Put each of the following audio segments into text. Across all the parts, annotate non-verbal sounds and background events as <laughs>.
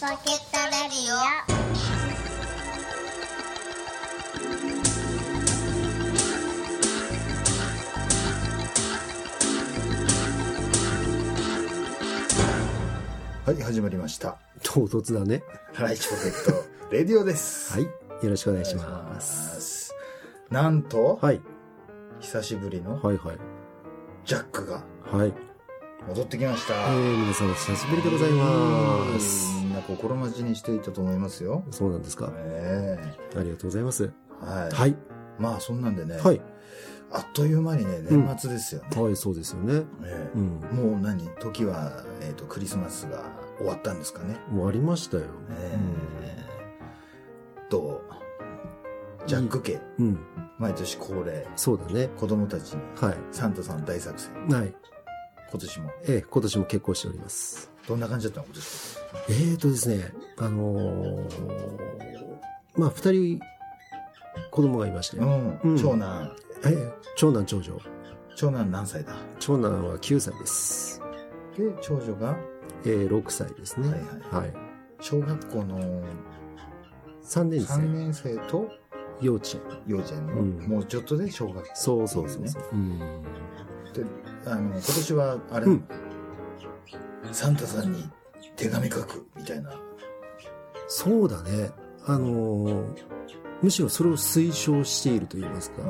ポケットレディオはい、始まりました。唐突だね。ライチポケットレディオです。はい。よろしくお願いし。ます。なんと、はい。久しぶりのはいはい。ジャックがはい。戻ってきました。えー、皆さんお久しぶりでございます。みんな心待ちにしていたと思いますよ。そうなんですか。えありがとうございます。えはい。はい。まあ、そんなんでね、はい。あっという間にね、年末ですよね。はい、そうですよね。ええうん。もう何？時は、えっ、と、クリスマスが終わったんですかね。もうありましたよ。ええと、ジャック家、うん。うん。毎年恒例、そうだね。子供たちにはい。サンタさん大作戦。はい。今年も。えー、今年も結婚しております。どんな感じだったの今年？えーとですね、あのー、まあ、二人、子供がいまして、うん。うん長男、えー長男長女。長男何歳だ？長男は9歳です。で、長女が、えー、6歳ですね。はいはいはい。小学校の3年生3。年生と？幼稚園。幼稚園の、うんもうちょっとで小学校。そうそうそうそう。うん。で、あの、今年は、あれ、うんサンタさんに手紙書くみたいな。そうだね。あのーむしろそれを推奨していると言いますか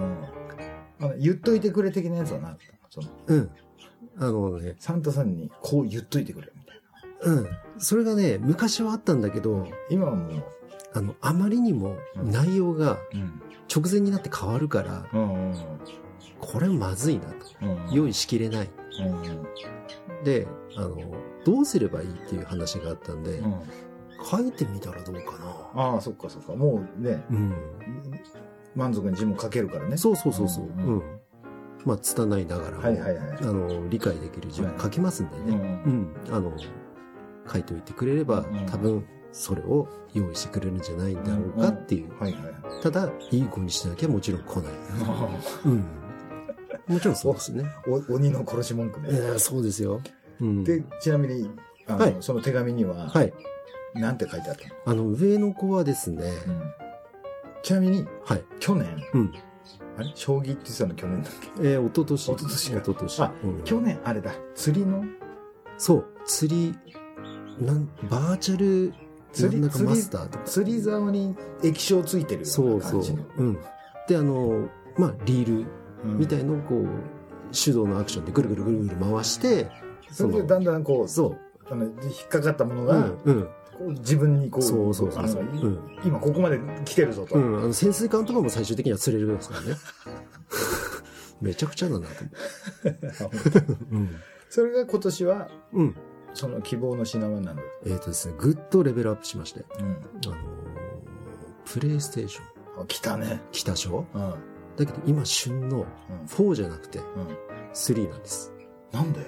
う。ん。言っといてくれ的なやつはなかったのその、うん。あのね、サンタさんにこう言っといてくれみたいな。うん。それがね、昔はあったんだけど、今はもう、あの、あまりにも内容がうん。直前になって変わるから、うんうんこれまずいなと。うん。用意しきれない。うんで、あの、どうすればいいっていう話があったんで、うん。書いてみたらどうかな。ああ、そっかそっか。もうね、うん。満足に字も書けるからね。そうそうそうそう。ううんん。まあ、拙いながらも、はいはいはい。あの、理解できる字を書きますんでね。うんうん、あの、書いておいてくれれば、うん多分、それを用意してくれるんじゃないんだろうかっていう。はいはい。ただ、いい子にしなきゃもちろん来ない。<laughs> うん。もちろんそうですね。お鬼の殺し文句えね。ーそうですよ。うん。で、ちなみに、あの、はいその手紙には、はい。なんて書いてあったの、あの、上の子はですね、ちなみに、はい。去年、うん。あれ？将棋って言ってたの去年だっけ？えー、一昨年一昨年か一昨年あうん去年、あれだ、釣りの？そう、釣り、なん、バーチャル、釣りなんかマスターとか。釣り竿に液晶ついてるよそううそうな感じの。。うん。で、あの、まあ、リールうんみたいのをこう、手動のアクションでぐるぐるぐるぐる回して、それでだんだんこう、そあの引っかかったものう。が、うん、自分にこう、そうそうそうそううん今ここまで来てるぞと。うん、あの潜水艦とかも最終的には釣れるんですからね。<laughs> めちゃくちゃだなと思って。<laughs> うん。それが今年は、うん。その希望の品は何だえっ、とですね、ぐっとレベルアップしまして、うん。あのープレイステーションあ来たね。来たでしょうん。うん。だけど今旬の4じゃなくて3なんです。なんで？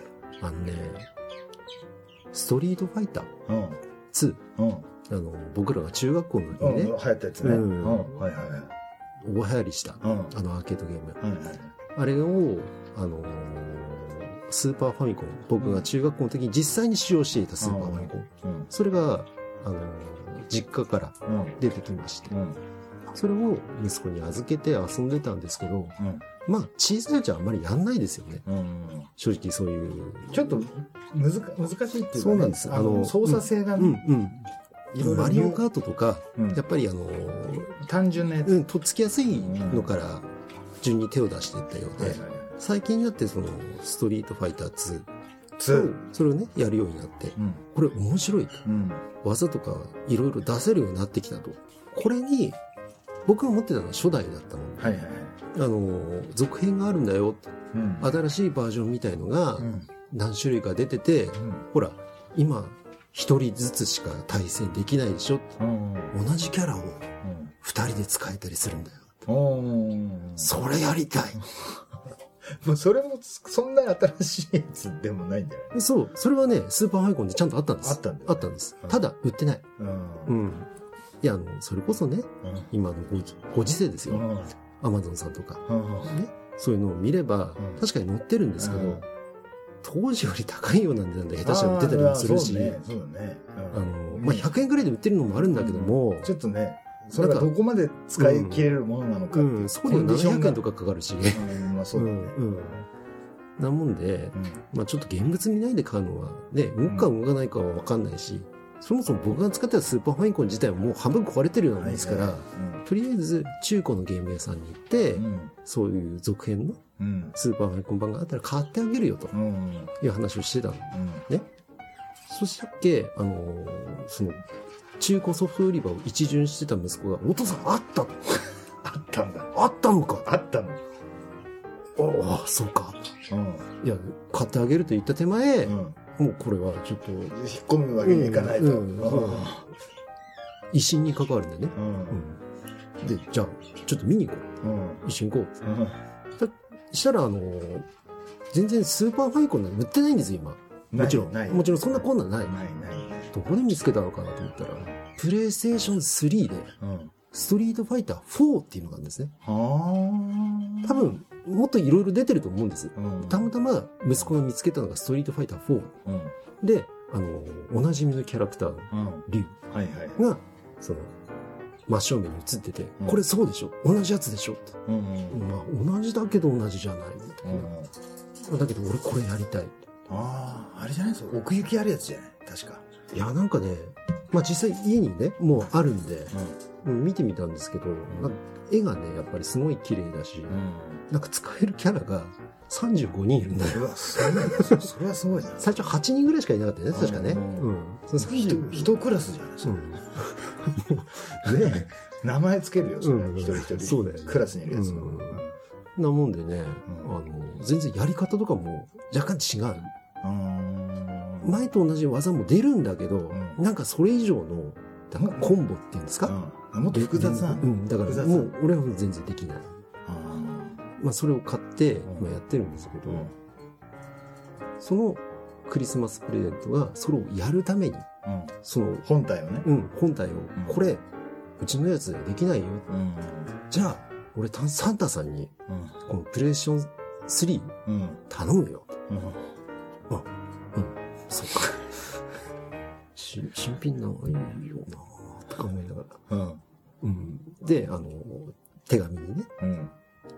あのね、ストリートファイターうん。2。うん。あの、僕らが中学校の時うん。にね、流行ったやつね。ううんん。はいはいはい。大流行りした、うん。はいあのアーケードゲーム。はい。あれを、あのースーパーファミコン、僕が中学校の時に実際に使用していたスーパーファミコン。うん。それが、あのー実家からうん。出てきましてう、ん。それを息子に預けて遊んでたんですけど、うん。まあ、小さいうちはあんまりやんないですよね。うん。正直そういう。ちょっとむずか難しいっていうか、ね、そうなんですあの操作性がうんね、うん。いろいろマリオカートとか、うんやっぱりあのー単純なやつ、うん、とっつきやすいのから順に手を出していったようで、最近になってその、ストリートファイター2、ツーそれをね、やるようになって、うんこれ面白いと。うん技とかいろいろ出せるようになってきたと。これに、僕が持ってたのは初代だったの。はいはいはいあの、続編があるんだよ。うん新しいバージョンみたいのがうん何種類か出てて、ほら、今、一人ずつしか対戦できないでしょ。うん同じキャラをうん二人で使えたりするんだよ。うんそれやりたい。<laughs> もうそれもそんな新しいやつでもないんじゃないそう、それはね、スーパーファミコンでちゃんとあったんです。あったんだよあったんですうん。ただ、売ってない。うんうん。いや、あの、それこそね、今のご時ご時世ですよ。うん。アマゾンさんとか。うん。ね。そういうのを見ればうん、確かに載ってるんですけど、うん。当時より高いようなんで、下手したら売ってたりもするし、あの、まあ、100円ぐらいで売ってるのもあるんだけども、ちょっとね、それがどこまで使い切れるものなのかっていううん、送料700円とかかかるし、うん、まあそうだね。うん。うん。なもんで、うん。まあちょっと現物見ないで買うのは、ね、動くか動かないかはわかんないし、そもそも僕が使ってたスーパーファインコン自体はもう半分壊れてるようなもんですから、とりあえず中古のゲーム屋さんに行って、うん。そういう続編のうん。スーパーファインコン版があったら買ってあげるよという話をしてたの。うん。そしたっけ、あのーその、中古ソフト売り場を一巡してた息子が、お父さんあったの。<laughs> あったんだ。あったのか。あったの。ああ、そうか。うん。いや、買ってあげると言った手前、うんもうこれはちょっと、引っ込むわけにいかないと。威信に関わるん。だよね。うん。で、じゃあ、ちょっと見に行こうん。う。一緒に行こう。したら、あのー全然スーパーファイコンなん。て売ってないん。ですよ、今。もちろん。もちろん。そん。なこん。なん。ない。ないないない。どこで見つけたのかなと思ったら、プレイステーション3で、うん。ストリートファイター4っていうのがあるん。ですね。はあ。多分、もっといろいろ出てると思うんです。うん、たまたま息子が見つけたのがストリートファイター4うん。で、あの、おなじみのキャラクターのうん。竜はいはい。が、その、真正面に映ってて、うんこれそうでしょ同じやつでしょって。うんうん。まあ、同じだけど同じじゃない。うん。だけど俺これやりたい。ああ、あれじゃないですか。奥行きあるやつじゃない？確か。いや、なんかね、まあ実際家にね、もうあるんで、見てみたんですけど、なんか絵がね、やっぱりすごい綺麗だし。なんか使えるキャラが35人いるんだよ。うわ、すごい。そそれはすごいな。最初8人ぐらいしかいなかったよね、確かね。ううんん。その一30一クラスじゃない？ですうか。ん。<laughs> ね名前つけるよ、それ。うん一人一人。そうだよねクラスにいるやつの。うんなもんでね、うんあの、全然やり方とかも若干違う。うん。前と同じ技も出るんだけど、うんなんかそれ以上の、なんかコンボっていうんですか、うん。もっと複雑な。うん、だからもう俺は全然できない。あまあそれを買ってうん今やってるんですけど、そのクリスマスプレゼントがそれをやるために、うん。その、本体をね。うん、本体を、んこれ、うちのやつではできないよ。うん。じゃあ、俺たサンタさんに、うん。このプレーション3うん。頼むよ。うん。そうか。<laughs> し新品なのいいよなとか思いながら。うん。うん。で、あの、手紙にね、うん。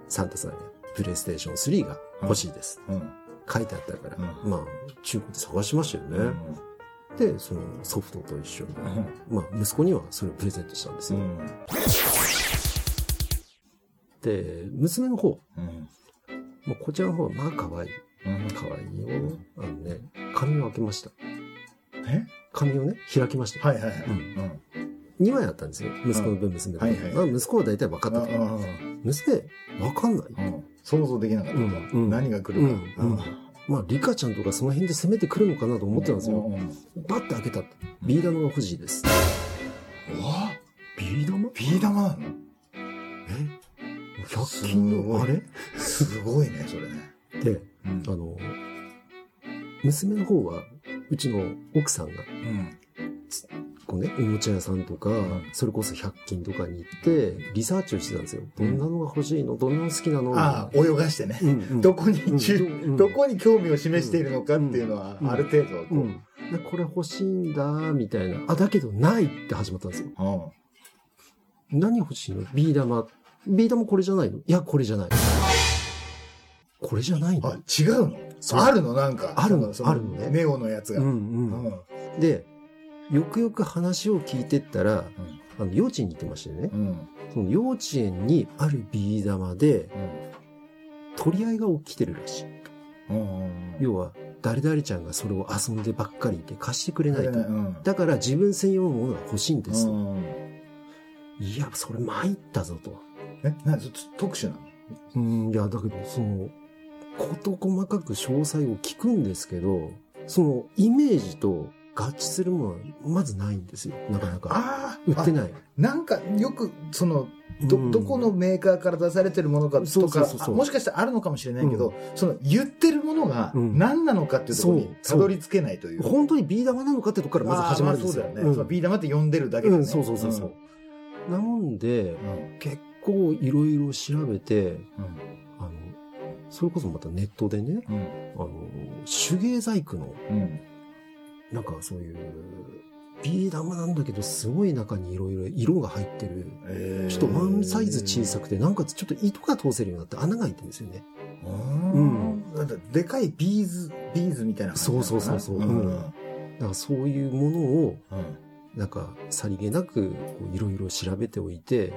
サンタさんに、プレイステーション3が欲しいです。うん。書いてあったから、うんまあ、中古で探しましたよね。で、そのソフトと一緒に、まあ、息子にはそれをプレゼントしたんですよ。うん。で、娘の方、うん。もうこちらの方はまあ可愛い。うん。可愛いよ。あのね、紙を開けました。え？紙をね、開きました。はいはいはい。ううん。2枚あったんですよ。息子の分、娘の分。はい息子は大体分かったけど、娘、分かんない。うん。想像できなかったとうんうん何が来るか。まあ、リカちゃんとかその辺で攻めてくるのかなと思ってたんですよ。バッて開けた。ビー玉が欲しいです。うわビー玉？ビー玉なの？え ?100 均の？あれ？すごいね、それね。で、うんあの、娘の方は、うちの奥さんが、ね、おもちゃ屋さんとか、それこそ100均とかに行って、リサーチをしてたんですよ。どんなのが欲しいの？どんなの好きなの？ああ、泳がしてね。うんうんどこにうんどこに興味を示しているのかっていうのはう、んある程度はこう。うん。でこれ欲しいんだ、みたいな。あ、だけどないって始まったんですよ。何欲しいの？ビー玉。ビー玉これじゃないの？いや、これじゃない。これじゃないあ、の違うの？そうあるの？なんか。あるの？そのあるのねネオのやつが。うんうんうん。で、よくよく話を聞いてったら、あの幼稚園に行ってましたよね。うん。その幼稚園にあるビー玉で取り合いが起きてるらしい。要は、誰々ちゃんがそれを遊んでばっかりいて貸してくれないと。うん。だから自分専用のものが欲しいんです。うんいや、それ参ったぞと。え、な、ちょ特殊なの？うん、いや、だけど、その、事細かく詳細を聞くんですけど、その、イメージと合致するものはまずないんですよ。なかなか。売ってない。なんか、よく、その、ど、うんどこのメーカーから出されてるものかそとかもしかしたらあるのかもしれないけど、その言ってるものがうん何なのかっていうところにたどり着けないという。本当にビー玉なのかってとこからまず始まるんですよ。まあそうだよね。うビー玉って呼んでるだけで、ねうん、そうそうそうそう。なもんで、うん。結構いろいろ調べて、うん。あの、それこそまたネットでね、うん。あの、手芸細工の、うん。なんかそういう、ビー玉なんだけど、すごい中にいろいろ色が入ってる、えーちょっとワンサイズ小さくて、なんかちょっと糸が通せるようになって穴が開いてるんですよね。ううんん。だってでかいビーズ、ビーズみたいな。そうそうそうそううん。うんだからそういうものを、うん。なんかさりげなくいろいろ調べておいて、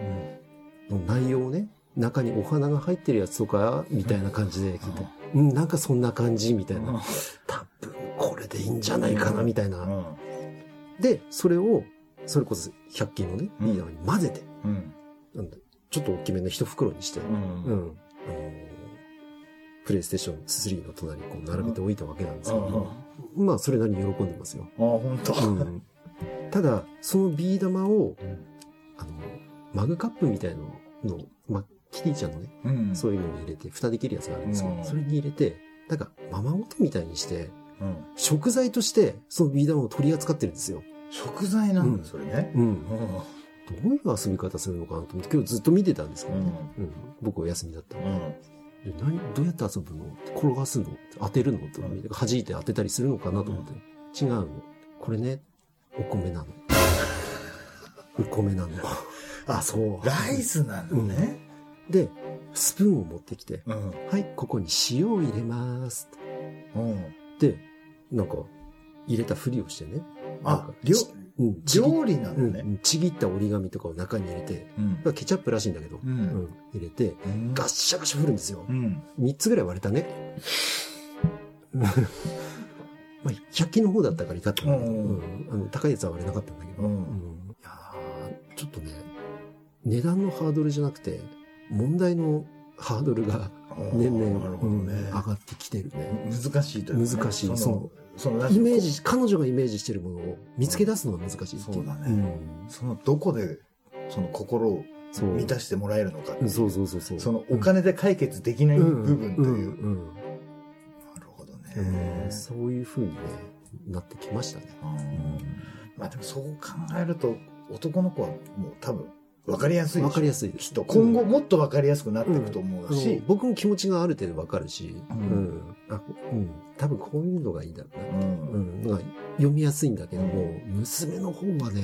うん。内容をね、中にお花が入ってるやつとか、みたいな感じで聞いて、うん、なんかそんな感じ、みたいな。多分これでいいんじゃないかな、みたいな。うん。で、それを、それこそ100均のね、うんビーダーに混ぜて、ちょっと大きめの一袋にして、ううん、ん。あのープレイステーション3の隣にこう並べておいたわけなんですけど、まあ、それなりに喜んでますよ。あ、本当。うん、ただ、そのビー玉を、うんあの、マグカップみたいのの、まあ、キティちゃんのね、うん。そういうのに入れて、蓋できるやつがあるんですけど、うんそれに入れて、なんか、ままごとみたいにして、うん。食材として、そのビー玉を取り扱ってるんですよ。食材なんだ、うんそれね。うん。うん。どういう遊び方するのかなと思って、今日ずっと見てたんですけどね。ううん。僕は休みだったのうん。で何どうやって遊ぶの転がすの当てるのとかうん弾いて当てたりするのかなと思って、違うの。これね、お米なの。<laughs> お米なの。<laughs> あ、そう。ライスなのね。で、スプーンを持ってきて、うん。はい、ここに塩を入れます。うん。で、なんか、入れたふりをしてね。あか、料ちうん、料理なのうんね。うんちぎった折り紙とかを中に入れて、うん。ケチャップらしいんだけど、う。うんん、入れて、うんガッシャガシャ振るんですよう。ん。3つぐらい割れたね。<laughs> まあ、100均の方だったからいたうんうんあの高いやつは割れなかったんだけど、うんうんいやーちょっとね、値段のハードルじゃなくて、問題のハードルが年々、ねうん上がってきてるね。難しいというかね難しい。そのそ、その、のイメージ、彼女がイメージしてるものを見つけ出すのが難しいっていそうだねうんその、どこで、その心を。満たしてもらえるのかそうそうそうそう。そのお金で解決できない部分という。うんうんなるほどうんね。そういう風にね、なってきましたね。うんまあでもそう考えると、男の子はもう多分、わかりやすいわかりやすいです。と今後もっとわかりやすくなっていくと思うあのし、僕も気持ちがある程度わかるし、ううんん。あ、うん。多分こういうのがいいだろうな。うんうん。読みやすいんだけども、娘の方はね、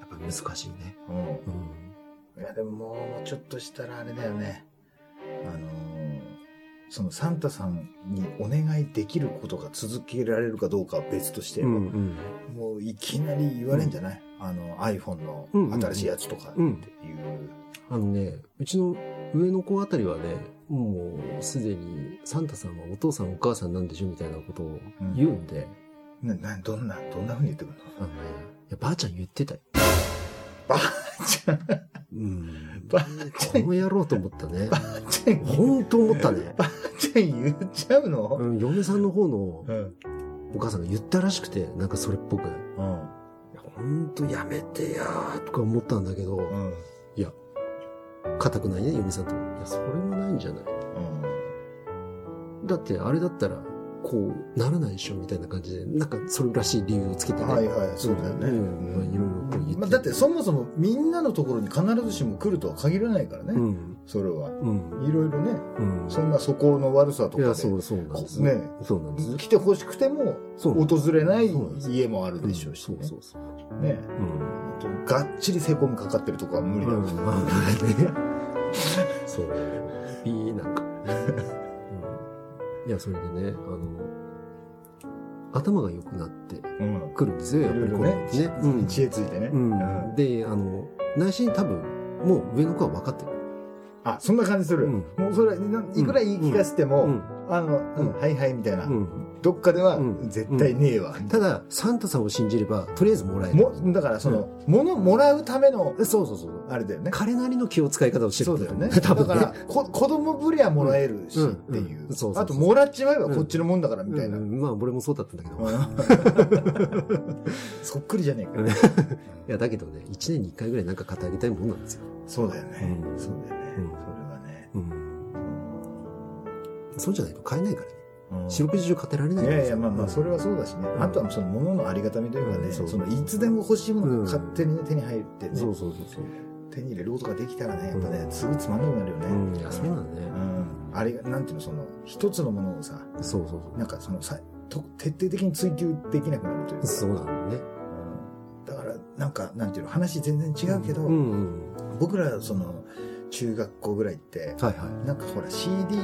やっぱ難しいね。うんうん。いやでももうちょっとしたらあれだよね。あのーそのサンタさんにお願いできることが続けられるかどうかは別として、うんうん。もういきなり言われんじゃない、あの iPhone の新しいやつとかっていう。あのね、うちの上の子あたりはね、もうすでにサンタさんはお父さんお母さんなんでしょみたいなことを言うんで、な、な、どんな、どんな風に言ってくるの？あのね、いやばあちゃん言ってたよ。ばあちゃん、うん。ばあちゃん、この野郎と思ったね。ばあちゃん、本当思ったね。ばあちゃん言っちゃうの？うん、嫁さんの方のうん。お母さんが言ったらしくて、なんかそれっぽく。いうん。や、ほんとやめてやーとか思ったんだけど、うん。いや、固くないね、嫁さんと。いや、それはないんじゃない？だって、あれだったら、こう、ならないでしょみたいな感じで、なんか、それらしい理由をつけてね。はいはい、そうだよね。うんまあいろいろこう言ってまあ、だってそもそもみんなのところに必ずしも来るとは限らないからね。うん。それは。うん。いろいろね、うん。そんな素行の悪さとかで。そう、そうなんです。ねそうなんです。来てほしくても訪れない家もあるでしょうし、ねうんそうそうそう。ねうん。がっちりセコムかかってるとこは無理だろうね。<laughs> そう。いい、なんか。うん、いや、それでね、あの、頭が良くなってうん。くるんですよ、やっぱりこういろいろやってね。うん。知恵ついてね、うん。うん。で、あの、内心多分、もう上の子は分かってる。あそんな感じする、うん。もうそれないくら言い聞かせても、うん。あの、うんうんはいはいみたいな、うん。どっかではうん絶対ねえわ、ただ、サンタさんを信じれば、とりあえずもらえる。もだからその、物もらうためのそうそうそう。あれだよね彼なりの気を使い方をしてるそうだよ <laughs> ね。だから、こ子供ぶりはもらえるしうんっていううんそうあと、もらっちまえばこっちのもんだからみたいな。うんまあ、俺もそうだったんだけど。<laughs> そっくりじゃねえか。や、だけどね、1年に1回ぐらいなんか買ってあげたいもんなんですよ。そうだよね。うんそうだよね。うんそれは。そうじゃないと買えないからね。うん四六時中買ってられないいやいや、まあまあ、それはそうだしね。んあとはその物のありがたみというかね、うんそのいつでも欲しいものが勝手にね手に入ってね。そうそうそうそう。手に入れることができたらね、やっぱね、すぐつまんなくなるよね。うん、いや、そうなんだね。うん。あれが、なんていうの、その、一つのものをさ、そうそうそう。なんかそのさ、と徹底的に追求できなくなるというか。そうなんだよね。うんだから、なんか、なんていうの、話全然違うけど。僕ら、その、中学校ぐらいって、はいはい。なんかほら、CD、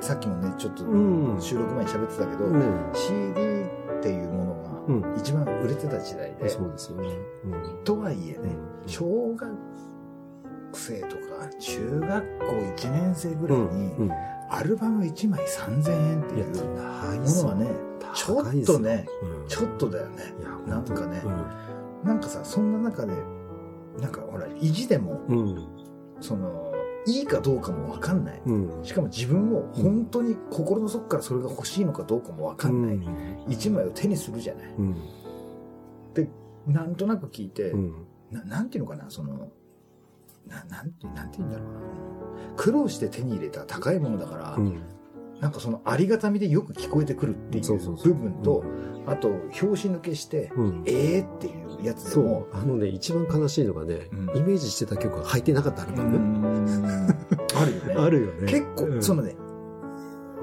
さっきもね、ちょっとうん収録前に喋ってたけど、うん。CD っていうものうんが一番売れてた時代で、そうですよね。うん。とはいえね、うん小学生とか中学校1年生ぐらいに、うん。アルバム1枚3000円っていうものはね、ちょっとね、うんちょっとだよね。なんかねうんなんかさ、そんな中で、なんかほら、意地でも、うん。その、いいかどうかもわかんない。うん。しかも自分を本当に心の底からそれが欲しいのかどうかもわかんない。一枚を手にするじゃない。うん。で、なんとなく聞いて、うん。ななんていうのかな、その、ななんて、なんて言うんだろうな。苦労して手に入れた高いものだから、うん。なんかそのありがたみでよく聞こえてくるっていそう部分と、あと、拍子抜けして、うん。ええっていうやつでそもう。、あのね、一番悲しいのがね、うんイメージしてた曲が入ってなかったアルバム。ん <laughs> あるよね。あるよね。結構、うんそのね、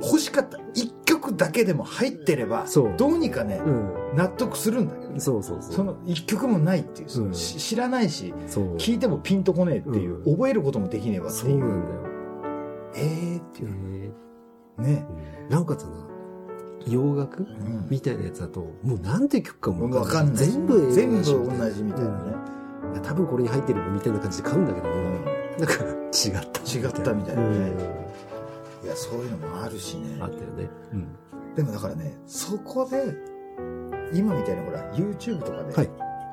欲しかった。一曲だけでも入ってれば、そうどうにかね、うん。納得するんだけど、そうそうそう。その一曲もないっていう、知らないし、そう。聞いてもピンとこねえっていう、うん覚えることもできねえわってそういう。なんだよ。えーっていう。えね。ーなおかつな、洋楽うんみたいなやつだと、もうなんて曲かもわかんない。全部全部同じみたいなね。うんいや多分これに入ってるみたいな感じで買うんだけども、なんか違った。違ったみたいなねうんいや、そういうのもあるしねあ。ったよね。うん。でもだからね、そこで、今みたいなほら、YouTube とかで、はい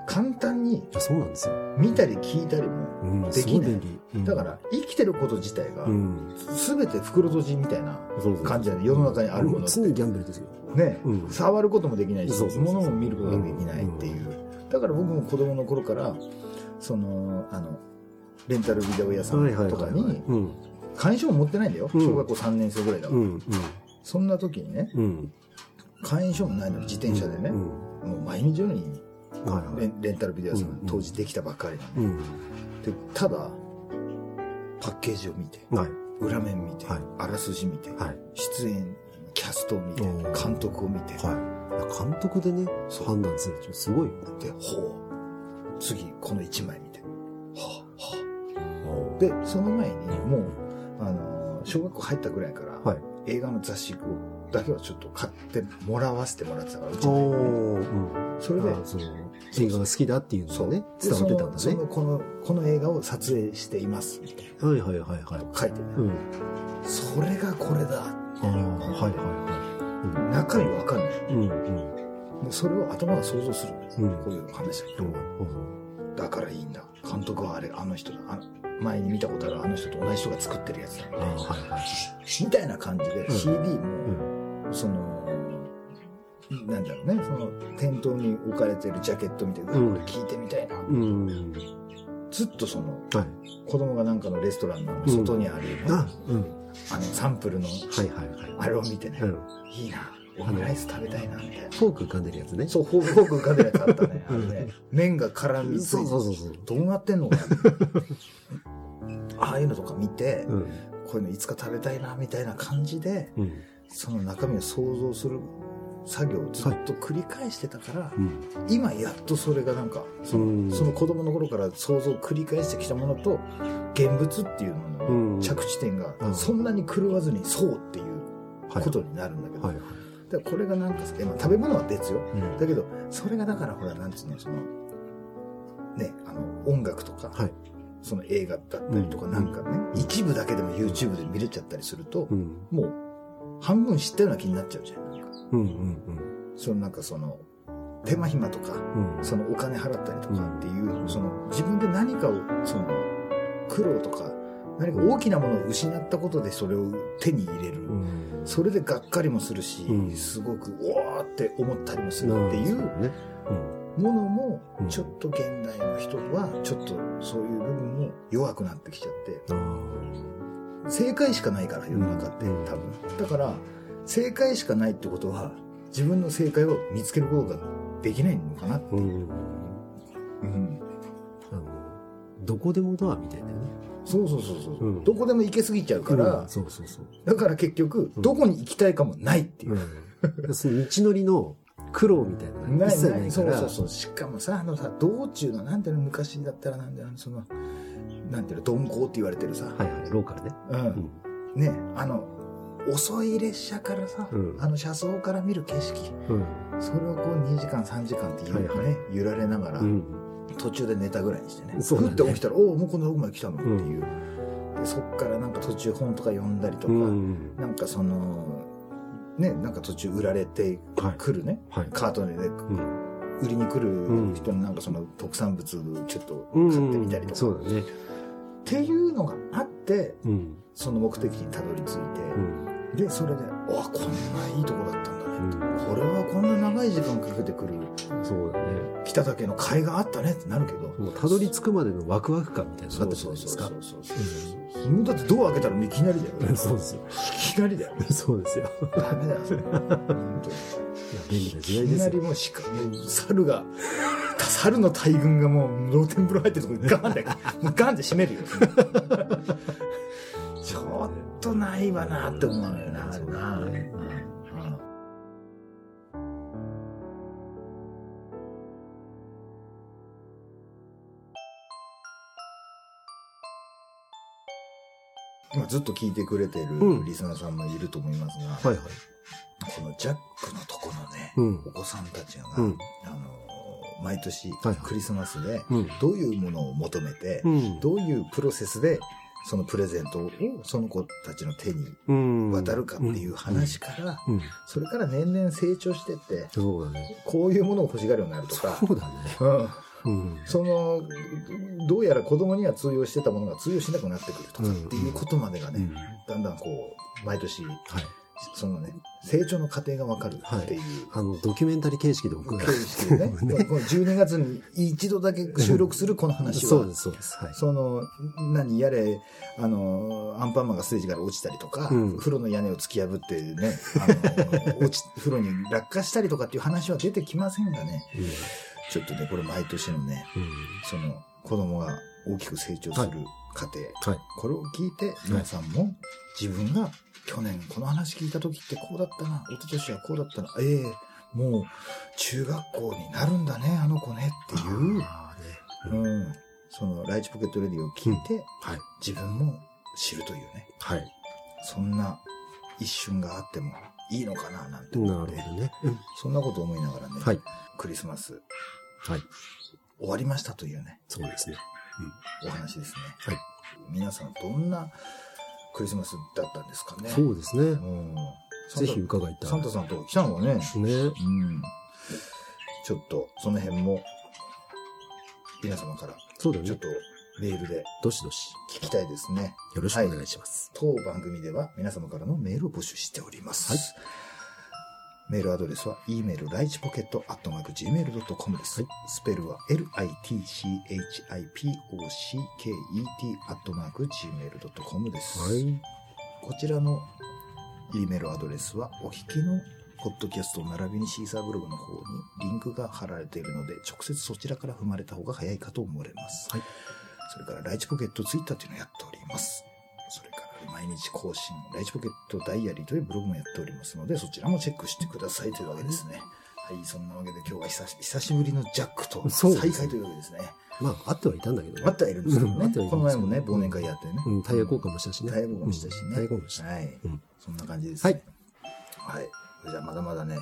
簡単にそうなんですよ。見たり聞いたりも、うん。ですきないごい便利。うんだから、生きてること自体がう、ん。すべて袋閉じみたいな感じだね。世の中にあるものって常にギャンブルですよ。ね、うん触ることもできないし、物も見ることができないっていう。だから僕も子供の頃から、その、あの、レンタルビデオ屋さんとかに、うん。会員証も持ってないんだよ。うん小学校3年生ぐらいだから。うん。そんな時にね、うん。会員証もないのに自転車でね、うん。もう毎日のようにはいはい。レンタルビデオ屋さん、うん当時できたばっかりなんで,、うん。でただパッケージを見てはい。裏面見て、はい。あらすじ見て、はい。出演キャストを見て監督を見て、監督でね、判断するってすごいよ。でほう。次この1枚見て。はあはあ。で、でその前にもう、あのー小学校入ったぐらいから、はい。映画の雑誌をだけはちょっと買ってもらわせてもらってたからうちん。それであその映画が好きだっていうのそうがね、で伝わってたんだねそのこのこの映画を撮影していますみたいはいはいはいはい。な書いてね、うん。それがこれだああ、はいはいは中身わかんないい。うん。うん。でそれを頭が想像するんです、うんこういう話だと、うん。だからいいんだ監督はあれあの人だあの前に見たことあるあの人と同じ人が作ってるやつだみたいなああ、はいはい。みたいな感じで、ん CD も、うん。そのなんだろうねその店頭に置かれてるジャケット見て、うわうんこれ聞いてみたいな、うん。ずっとそのはい。子供がなんかのレストランの外にある、あ、うん。あのサンプルのはいはいはい。あれを見てね、うん。いいなオムライス食べたいなみたいなフォーク浮かんでるやつね。そうフォーク浮かんでるやつあったねあのうんね麺が絡みついてそうそうそうそう。どうなってんの？か <laughs> なああいうのとか見て、うん。こういうのいつか食べたいなみたいな感じでうん。その中身を想像する作業をずっと繰り返してたから、うん。今やっとそれがなんかその,、うんその子供の頃から想像を繰り返してきたものと現物っていうのうんの着地点がうんそんなに狂わずにそうっていうはい。ことになるんだけど、はいはい。だからこれがなんかえまあ食べ物は別ようんだけどそれがだからほらなんつうのそのねあの音楽とか、はい。その映画だったりとかうんなんかね、一部だけでも YouTube で見れちゃったりすると、うん。もう半分知ったような気になっちゃうじゃんなんかうんうんそのなんかその手間暇とかうん。うん。そのお金払ったりとかっていう、その自分で何かをその苦労とか何か大きなものを失ったことでそれを手に入れる、うん。それでがっかりもするし、うんすごくおーって思ったりもするっていうね。ものもうんちょっと現代の人はちょっとそういう部分も弱くなってきちゃってうん。あ正解しかないから世の中ってうん多分だから正解しかないってことは自分の正解を見つけることができないのかなあ。うん。うんあの、どこでもドアみたいなね。そうそうそうそう、うんどこでも行けすぎちゃうから、うんそうそうそう。だから結局、うんどこに行きたいかもないっていう。うん、その道のりの苦労みたいなのがない一切なそうないいから。そうそう。しかもさ、あのさ、道中の、なんていうの、昔だったらなんだよ、その、なんていうの、鈍行って言われてるさ、はいはい、ローカルね。うん、うん。ね、あの、遅い列車からさ、うんあの車窓から見る景色、うん。それをこう2時間、3時間っていうね、はいは揺られながら、うん。途中で寝たぐらいにしてね、そうだねふって起きたら、おお、もうこんなとこまで来たのっていう。でそっからなんか途中本とか読んだりとか、うん。なんかその、ね、なんか途中売られてくるね、はい。カートで、ね、うん。売りに来んる人のなんかその特産物ちょっとうん買ってみたりとか、そうだね。っていうのがあって、うん。その目的地にたどり着いて、うん。で、それで、あ、こんないいとこだったんだね。うんこれはこんな長い時間かけてくるそうだね。北岳の甲斐があったねってなるけど。もうたどり着くまでのワクワク感みたいなのがあったじゃないですか。そうそうそうそうもうだってドア開けたらいきなりだよ。う <laughs> んそうですよ。いきなりだよ。<laughs> そうですよ。ダメだよ、便利な時代いきなり。もうしか、もう猿が、猿の大群がもう露天風呂入ってるとこにガンで、もうガンで閉めるよ。ちょっとないわなって思うのよな、あれな。今ずっと聞いてくれてるうんリスナーさんもいると思いますが、はいはい。このジャックのとこのね、うん。お子さんたちが、うん。あの毎年はいクリスマスでうん。どういうものを求めて、うん。どういうプロセスでそのプレゼントをその子たちの手にうん。渡るかっていう話から。それから年々成長してって、そうだね。こういうものを欲しがるようになるとか、そうだね。うん、うん。その、どうやら子供には通用してたものが通用しなくなってくるとかっていうことまでがね、うん。だんだんこう、毎年、はい。そのね、成長の過程がわかるっていう。あの、ドキュメンタリー形式で送る。形式でね、<laughs> この12月に一度だけ収録するこの話は、そうです、そうです。はい。その、何やれ、あの、アンパンマンがステージから落ちたりとか、うん風呂の屋根を突き破ってね、あの、落ち、<laughs> 風呂に落下したりとかっていう話は出てきませんがね、ちょっとね、これ毎年のね、うん。うん。その、子供が大きく成長する過程、はい。これを聞いて、皆さんも自分が去年この話聞いた時ってこうだったな、一昨年はこうだったな、ええもう中学校になるんだね、あの子ねっていう、ああね。うん、そのライチポケットレディを聞いて、はい。自分も知るというね、はい。そんな一瞬があってもいいのかななんて思って、ね。うん。そんなこと思いながらね、はい。クリスマスはい。終わりましたというね、そうですね。お話ですね。はい。皆さんどんなクリスマスだったんですかね。そうですね。うん。ぜひ伺いたい。サンタさんと来たのがね、ね。うん。ちょっと、その辺も、皆様から、そうだねちょっ。と、メールでどしどし。聞きたいですね。よろしくお願いします。当番組では皆様からのメールを募集しております。はいメールアドレスは e メールライチポケットアットマーク gmail.com です。はいスペルは litchipocket アットマーク gmail.com です。はい。こちらの E メールアドレスはお聞きのポッドキャスト並びにシーサーブログの方にリンクが貼られているので、直接そちらから踏まれた方が早いかと思われます。はいそれからライチポケットツイッターというのをやっております。それから毎日更新、ライチポケットダイアリーというブログもやっておりますので、そちらもチェックしてくださいというわけですね。はい、そんなわけで今日は久し久しぶりのジャックと再会というわけですね。まあ、あってはいたんだけどね。あってはいるんですけどね。この前もね、忘年会やってね。うん、タイヤ交換もしたしね。タイヤ交換もしたしね。うんタイヤ交換もした。はい。うんそんな感じですね。はい。じゃあまだまだね、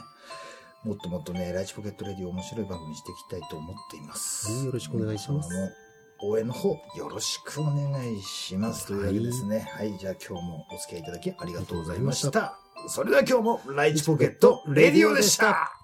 もっともっとね、ライチポケットレディ面白い番組にしていきたいと思っています。はいよろしくお願いします応援の方、よろしくお願いします。というわけですね。はい。じゃあ今日もお付き合いいただきありがとうございました。それでは今日もライチポケットレディオでした